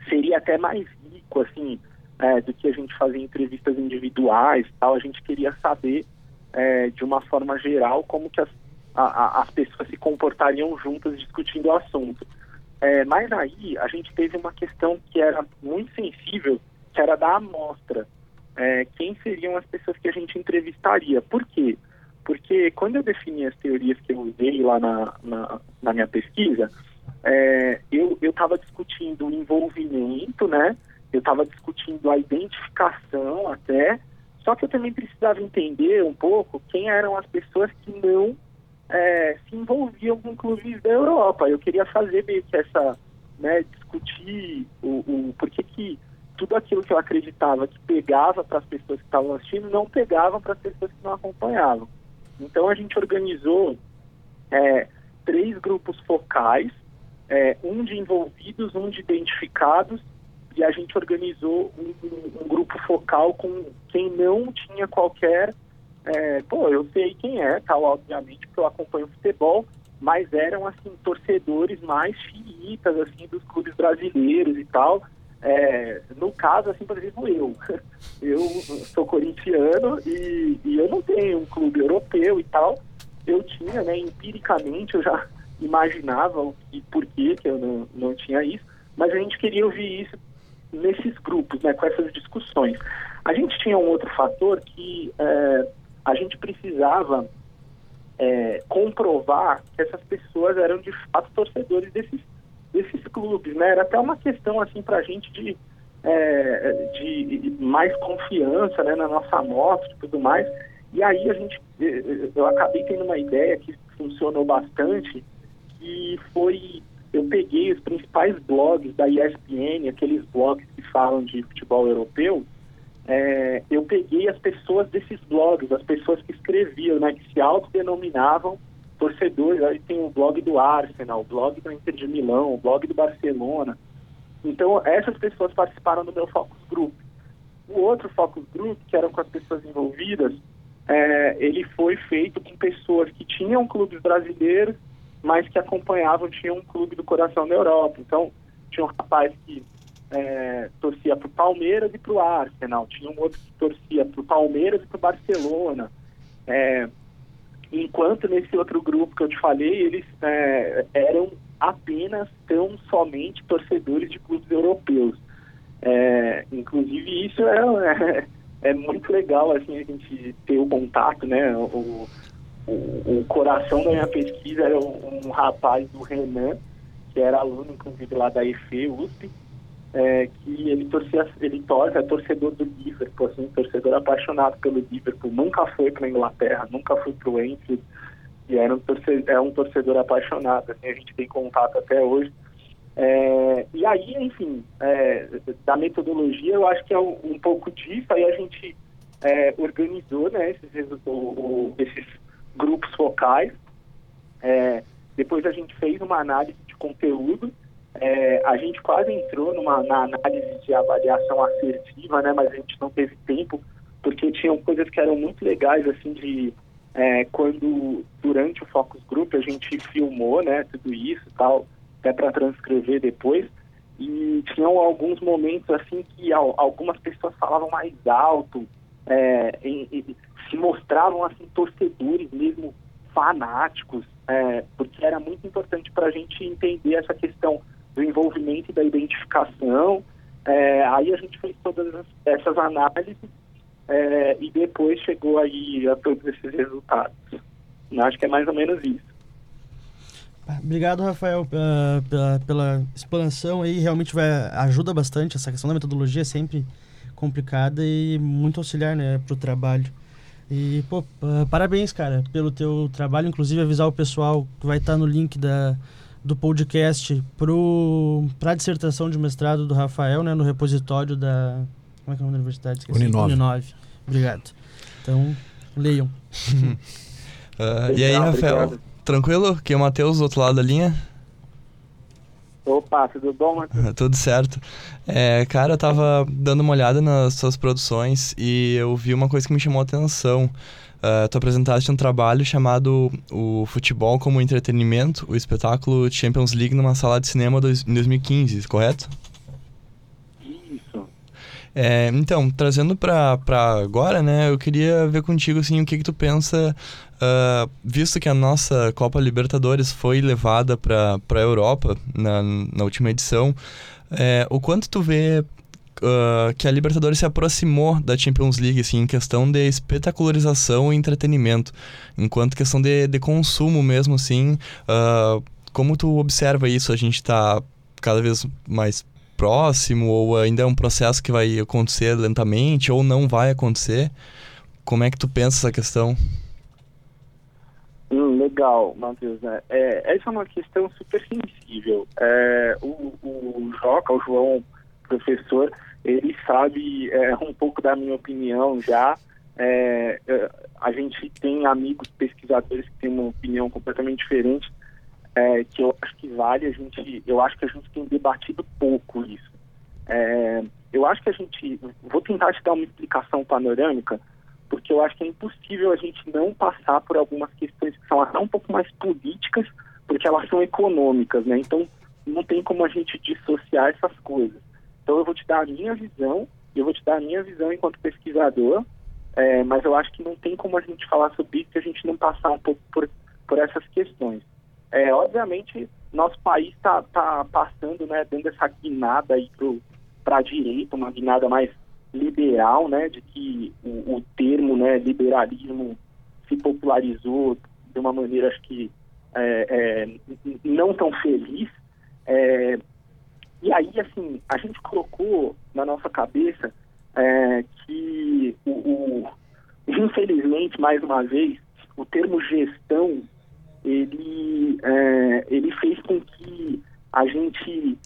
seria até mais rico, assim, é, do que a gente fazer entrevistas individuais, tal. A gente queria saber, é, de uma forma geral, como que as, a, a, as pessoas se comportariam juntas discutindo o assunto. É, mas aí a gente teve uma questão que era muito sensível, que era da amostra. É, quem seriam as pessoas que a gente entrevistaria? Por quê? Porque quando eu defini as teorias que eu usei lá na, na, na minha pesquisa, é, eu estava discutindo o envolvimento, né? Eu estava discutindo a identificação até, só que eu também precisava entender um pouco quem eram as pessoas que não é, se envolviam com clubes da Europa. Eu queria fazer meio que essa, né, discutir o, o por que que tudo aquilo que eu acreditava que pegava para as pessoas que estavam assistindo não pegava para as pessoas que não acompanhavam. Então a gente organizou é, três grupos focais, é, um de envolvidos, um de identificados, e a gente organizou um, um, um grupo focal com quem não tinha qualquer. É, pô, eu sei quem é, tal, obviamente, porque eu acompanho futebol, mas eram assim torcedores mais chiitas assim dos clubes brasileiros e tal. É, no caso, assim, por exemplo, eu. Eu sou corintiano e, e, eu não tenho um clube europeu e tal. Eu tinha, né, empiricamente, eu já imaginava o que, por que eu não, não tinha isso, mas a gente queria ouvir isso nesses grupos, né, com essas discussões. A gente tinha um outro fator que é, a gente precisava é, comprovar que essas pessoas eram de fato torcedores desses desses clubes, né? Era até uma questão assim para a gente de, é, de mais confiança, né, na nossa moto e tudo mais. E aí a gente, eu acabei tendo uma ideia que funcionou bastante, e foi, eu peguei os principais blogs da ESPN, aqueles blogs que falam de futebol europeu, é, eu peguei as pessoas desses blogs, as pessoas que escreviam, né, que se autodenominavam torcedores, aí tem o blog do Arsenal, o blog do Inter de Milão, o blog do Barcelona. Então, essas pessoas participaram do meu focus group. O outro focus group, que eram com as pessoas envolvidas, é, ele foi feito com pessoas que tinham clubes brasileiros, mas que acompanhavam, tinham um clube do coração da Europa. Então, tinha um rapaz que é, torcia para o Palmeiras e para o Arsenal, tinha um outro que torcia para o Palmeiras e para o Barcelona. É, Enquanto nesse outro grupo que eu te falei, eles é, eram apenas tão somente torcedores de clubes europeus. É, inclusive isso é, é, é, muito legal assim a gente ter o contato, né? O, o, o coração da minha pesquisa era um, um rapaz do Renan, que era aluno inclusive lá da EFE, USP, é, que ele torcia, ele torce, é torcedor do Liverpool, assim, torcedor apaixonado pelo Liverpool, nunca foi para a Inglaterra, nunca foi para o Enfield, e era um torcedor, é um torcedor apaixonado, assim, a gente tem contato até hoje. É, e aí, enfim, é, da metodologia, eu acho que é um, um pouco disso, aí a gente é, organizou né, esses, o, esses grupos focais, é, depois a gente fez uma análise de conteúdo, é, a gente quase entrou numa, na análise de avaliação assertiva, né, mas a gente não teve tempo, porque tinham coisas que eram muito legais, assim, de é, quando, durante o Focus Group, a gente filmou, né, tudo isso tal, até para transcrever depois, e tinham alguns momentos, assim, que algumas pessoas falavam mais alto, é, em, em, se mostravam, assim, torcedores mesmo fanáticos, é, porque era muito importante para a gente entender essa questão do envolvimento e da identificação. É, aí a gente fez todas essas análises é, e depois chegou aí a todos esses resultados. Acho que é mais ou menos isso. Obrigado, Rafael, pela, pela, pela explanação aí. Realmente vai, ajuda bastante. Essa questão da metodologia é sempre complicada e muito auxiliar né, para o trabalho. E, pô, uh, parabéns, cara, pelo teu trabalho. Inclusive, avisar o pessoal que vai estar no link da, do podcast para a dissertação de mestrado do Rafael, né, no repositório da. Como é que é o nome da universidade? Esqueci. Uninove. Uninove. Obrigado. Então, leiam. uh, e aí, Rafael? Obrigado. Tranquilo? Que é o Matheus do outro lado da linha? Opa, tudo bom, Matheus? tudo certo. É, cara, eu tava dando uma olhada nas suas produções e eu vi uma coisa que me chamou a atenção. Uh, tu apresentaste um trabalho chamado O Futebol como Entretenimento, o espetáculo Champions League numa sala de cinema dois, em 2015, correto? Isso. É, então, trazendo para agora, né, eu queria ver contigo assim, o que, que tu pensa Uh, visto que a nossa Copa Libertadores foi levada para a Europa na, na última edição, é, o quanto tu vê uh, que a Libertadores se aproximou da Champions League assim, em questão de espetacularização e entretenimento, enquanto questão de, de consumo mesmo, assim, uh, como tu observa isso? A gente está cada vez mais próximo ou ainda é um processo que vai acontecer lentamente ou não vai acontecer? Como é que tu pensa essa questão? Hum, legal, Matheus. Né? É, essa é uma questão super sensível. É, o, o Joca, o João, professor, ele sabe é, um pouco da minha opinião já. É, é, a gente tem amigos pesquisadores que têm uma opinião completamente diferente, é, que eu acho que vale a gente. Eu acho que a gente tem debatido pouco isso. eu acho que a gente. Vou tentar te dar uma explicação panorâmica porque eu acho que é impossível a gente não passar por algumas questões que são até um pouco mais políticas, porque elas são econômicas, né? Então, não tem como a gente dissociar essas coisas. Então, eu vou te dar a minha visão, eu vou te dar a minha visão enquanto pesquisador, é, mas eu acho que não tem como a gente falar sobre isso se a gente não passar um pouco por, por essas questões. É, obviamente, nosso país está tá passando, né, dando essa guinada aí para a direita, uma guinada mais liberal, né, de que o, o, termo, né, liberalismo se popularizou de uma maneira, acho que é, é, não tão feliz. É, e aí, assim, a gente colocou na nossa cabeça é, que, o, o, infelizmente, mais uma vez, o termo gestão, ele, é, ele fez com que a gente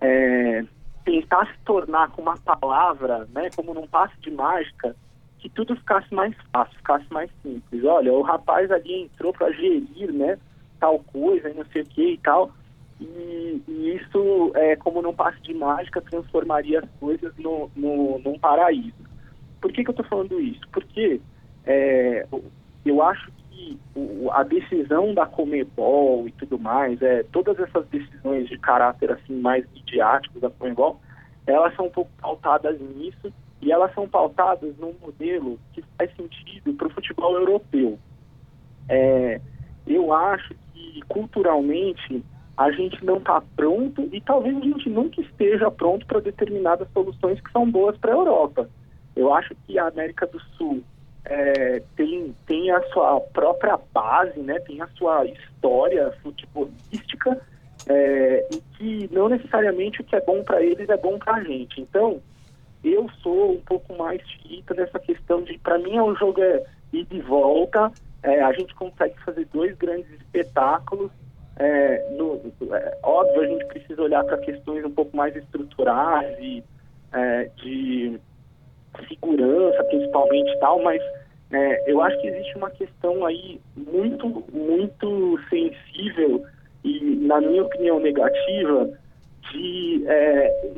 é, tentar se tornar com uma palavra, né, como num passe de mágica, que tudo ficasse mais fácil, ficasse mais simples. Olha, o rapaz ali entrou para gerir, né, tal coisa não sei o que e tal, e, e, isso, é, como num passe de mágica, transformaria as coisas no, no, num paraíso. Por que, que eu estou falando isso? Porque é, eu acho que a decisão da Comebol e tudo mais, é, todas essas decisões de caráter assim mais midiático da Comebol, elas são um pouco pautadas nisso e elas são pautadas num modelo que faz sentido para o futebol europeu. É, eu acho que culturalmente a gente não está pronto e talvez a gente nunca esteja pronto para determinadas soluções que são boas para a Europa. Eu acho que a América do Sul é, tem, tem a sua própria base, né, tem a sua história futebolística é, e que não necessariamente o que é bom para eles é bom para a gente. Então, eu sou um pouco mais chita nessa questão de, para mim, o jogo é ir de volta, é, a gente consegue fazer dois grandes espetáculos. É, no, é, óbvio, a gente precisa olhar para questões um pouco mais estruturais e é, de segurança, principalmente tal, mas é, eu acho que existe uma questão aí muito, muito sensível e, na minha opinião, negativa, de é,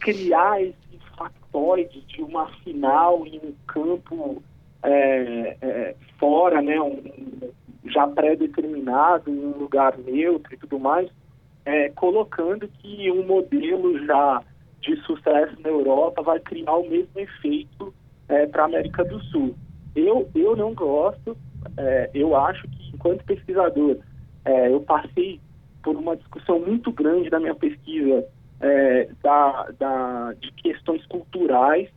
criar esse factoide de uma final em um campo é, fora, né, um, já pré-determinado, em um lugar neutro e tudo mais, é, colocando que um modelo já de sucesso na Europa vai criar o mesmo efeito é, para a América do Sul. Eu, eu não gosto, é, eu acho que, enquanto pesquisador, é, eu passei por uma discussão muito grande da minha pesquisa é, da, da, de questões culturais.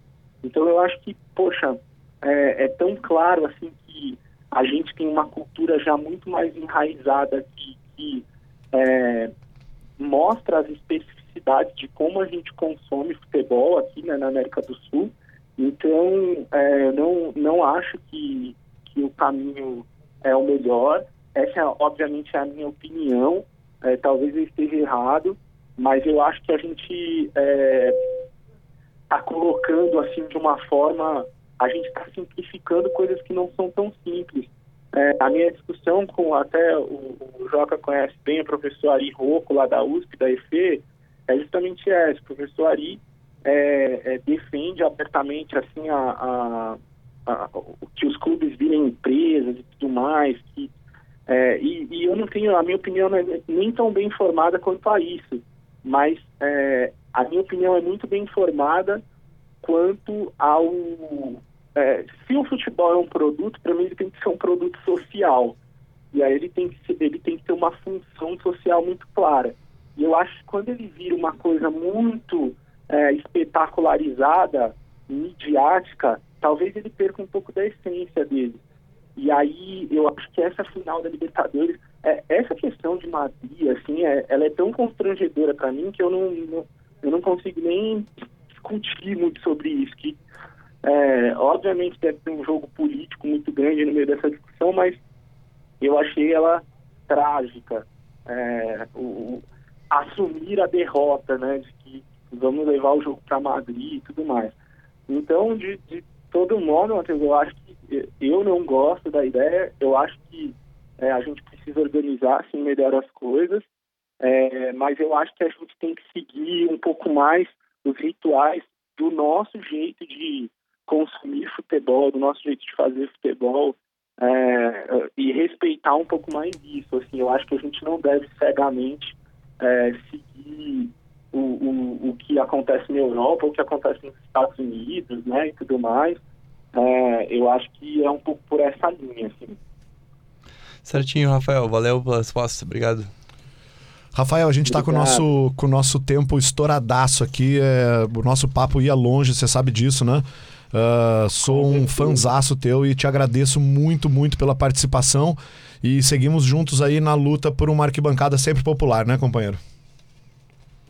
Então eu acho que, poxa, é, é, tão claro assim que a gente tem uma cultura já muito mais enraizada aqui, que é, mostra as especificidades de como a gente consome futebol aqui né, na América do Sul. Então, é, não, não acho que, que o caminho é o melhor. Essa, obviamente, é a minha opinião. É, talvez eu esteja errado, mas eu acho que a gente está é, colocando assim de uma forma, a gente está simplificando coisas que não são tão simples. É, a minha discussão com até o, o Joca conhece bem o professor Ari Rocco, lá da USP, da EFE, é justamente essa. O professor Ari é, é, defende abertamente assim a, a, a, que os clubes virem empresas e tudo mais, que é, e, e, eu não tenho, a minha opinião não é nem tão bem informada quanto a isso, mas é, a minha opinião é muito bem informada quanto ao. É, se o futebol é um produto, para mim ele tem que ser um produto social. E aí ele tem, que ser, ele tem que ter uma função social muito clara. E eu acho que quando ele vira uma coisa muito é, espetacularizada, midiática, talvez ele perca um pouco da essência dele. E aí eu acho que essa final da Libertadores, é, essa questão de Madrid, assim, é, ela é tão constrangedora para mim que eu não, não, eu não consigo nem discutir muito sobre isso. Que, é, obviamente deve ter um jogo político muito grande no meio dessa discussão, mas eu achei ela trágica. É, o, assumir a derrota, né, de que vamos levar o jogo para Madrid e tudo mais. Então, de, de todo modo, Matheus, eu acho que eu não gosto da ideia, eu acho que é, a gente precisa organizar assim, melhor as coisas, é, mas eu acho que a gente tem que seguir um pouco mais os rituais do nosso jeito de consumir futebol, do nosso jeito de fazer futebol é, e respeitar um pouco mais isso. Assim, eu acho que a gente não deve cegamente é, seguir o, o, o que acontece na Europa, o que acontece nos Estados Unidos, né, e tudo mais. É, eu acho que é um pouco por essa linha, assim. Certinho, Rafael. Valeu pela resposta. Obrigado. Rafael, a gente está com o nosso, com o nosso tempo estouradaço aqui. É, o nosso papo ia longe, você sabe disso, né? Uh, sou um fanzaço teu e te agradeço muito, muito pela participação. E seguimos juntos aí na luta por uma arquibancada sempre popular, né, companheiro?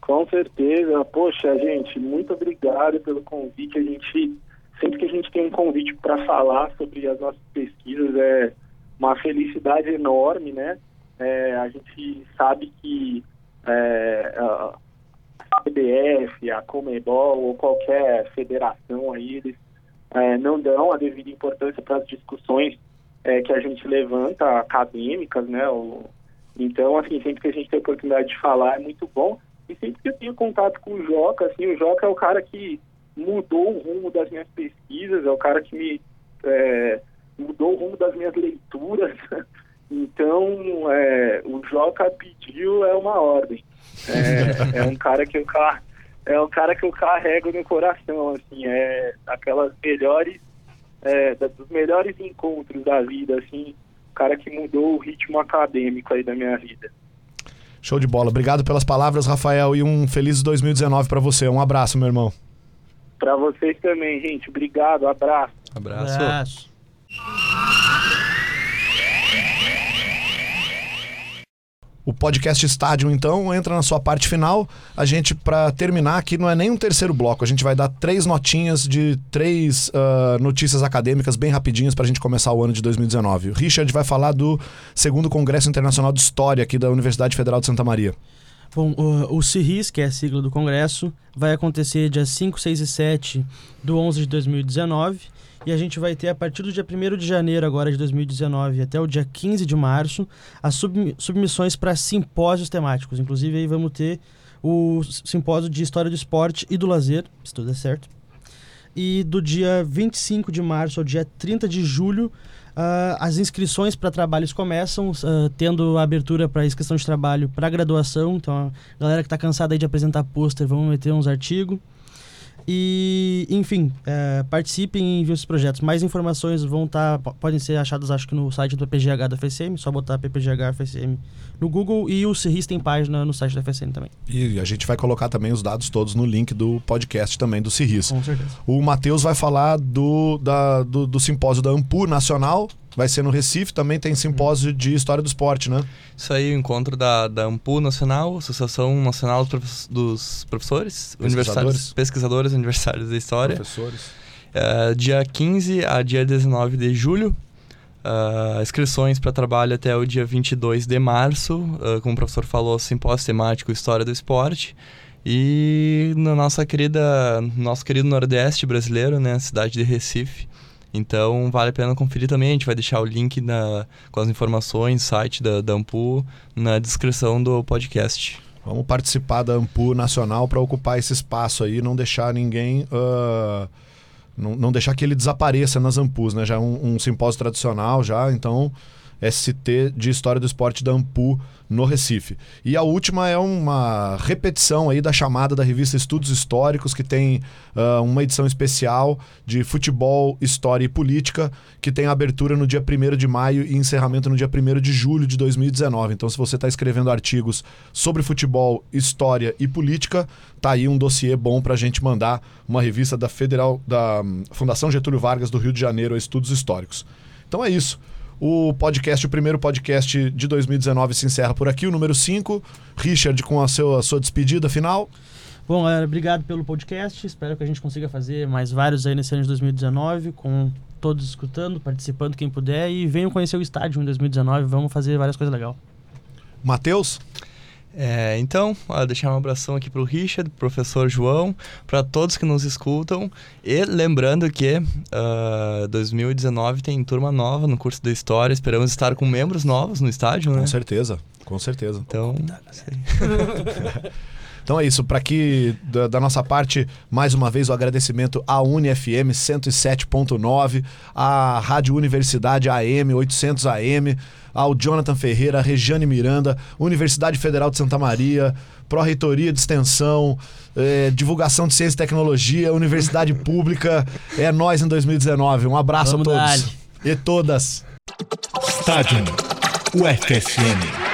Com certeza. Poxa, gente, muito obrigado pelo convite. A gente sempre que a gente tem um convite para falar sobre as nossas pesquisas é uma felicidade enorme, né? É, a gente sabe que é, a CBF, a Comebol ou qualquer federação aí, eles é, não dão a devida importância para as discussões é, que a gente levanta, acadêmicas, né? Então, assim, sempre que a gente tem a oportunidade de falar é muito bom. E sempre que eu tenho contato com o Joca, assim, o Joca é o cara que mudou o rumo das minhas pesquisas, é o cara que me é, mudou o rumo das minhas leituras. Então, é, o Joca pediu é uma ordem. É, é, um cara que eu é um cara que eu carrego no coração, assim, é aquelas melhores é, dos melhores encontros da vida, assim, o cara que mudou o ritmo acadêmico aí da minha vida. Show de bola. Obrigado pelas palavras, Rafael, e um feliz 2019 para você. Um abraço, meu irmão. Para vocês também, gente. Obrigado, abraço. Abraço. abraço. O podcast Estádio, então, entra na sua parte final. A gente, para terminar aqui, não é nem um terceiro bloco. A gente vai dar três notinhas de três uh, notícias acadêmicas bem rapidinhas para a gente começar o ano de 2019. O Richard vai falar do segundo Congresso Internacional de História aqui da Universidade Federal de Santa Maria. Bom, o, CIRIS, que é a sigla do Congresso, vai acontecer dia 5, 6 e 7 do 11 de 2019 e a gente vai ter a partir do dia 1 de janeiro agora de 2019 até o dia 15 de março as sub, submissões para simpósios temáticos. Inclusive aí vamos ter o simpósio de História do Esporte e do Lazer, se tudo der certo. E do dia 25 de março ao dia 30 de julho Uh, as inscrições para trabalhos começam, uh, tendo abertura para inscrição de trabalho para graduação. Então, a galera que está cansada de apresentar pôster, vamos meter uns artigos. E, enfim, é, participem e enviem esses projetos. Mais informações vão estar, tá, podem ser achadas, acho que no site do PPGH da FSM, só botar PPGH FSM no Google e o CIRIS tem página no site da FSM também. E a gente vai colocar também os dados todos no link do podcast também do CIRIS. Com certeza. O Matheus vai falar do, da, do, do simpósio da Ampur Nacional, vai ser no Recife, também tem simpósio de História do Esporte, né? Isso aí, o encontro da, da AMPU Nacional, Associação Nacional dos Professores, pesquisadores. pesquisadores universitários da História. Professores. Uh, dia 15 a dia 19 de julho. Uh, inscrições para trabalho até o dia 22 de março. Uh, como o professor falou, simpósio temático História do Esporte. E na nossa querida, nosso querido Nordeste brasileiro, né, cidade de Recife. Então vale a pena conferir também. A gente vai deixar o link na, com as informações, site da, da Ampu, na descrição do podcast. Vamos participar da Ampu Nacional para ocupar esse espaço aí, não deixar ninguém. Uh, não, não, deixar que ele desapareça nas Ampus, né? Já é um, um simpósio tradicional, já, então. ST de História do Esporte da Ampu no Recife. E a última é uma repetição aí da chamada da revista Estudos Históricos, que tem uh, uma edição especial de futebol, história e política, que tem abertura no dia 1 de maio e encerramento no dia 1 de julho de 2019. Então, se você está escrevendo artigos sobre futebol, história e política, tá aí um dossiê bom para a gente mandar uma revista da Federal da hum, Fundação Getúlio Vargas do Rio de Janeiro a Estudos Históricos. Então é isso. O podcast, o primeiro podcast de 2019 se encerra por aqui, o número 5. Richard, com a, seu, a sua despedida final. Bom, galera, obrigado pelo podcast. Espero que a gente consiga fazer mais vários aí nesse ano de 2019, com todos escutando, participando quem puder. E venham conhecer o estádio em 2019, vamos fazer várias coisas legais. Matheus? É, então, ó, deixar um abração aqui para o Richard, professor João, para todos que nos escutam. E lembrando que uh, ah, 2019 tem turma nova no curso da História. Esperamos estar com membros novos no estádio, né? Com certeza, com certeza. Então, Então é isso, para que da, da, nossa parte, mais uma vez o agradecimento à UniFM 107.9, à Rádio Universidade AM 800 AM, ao Jonathan Ferreira, Regiane Miranda, Universidade Federal de Santa Maria, Pró-Reitoria de Extensão, eh, Divulgação de Ciência e Tecnologia, Universidade Pública. É nós em 2019. Um abraço Vamos a todos. E todas. Estádio UFSM.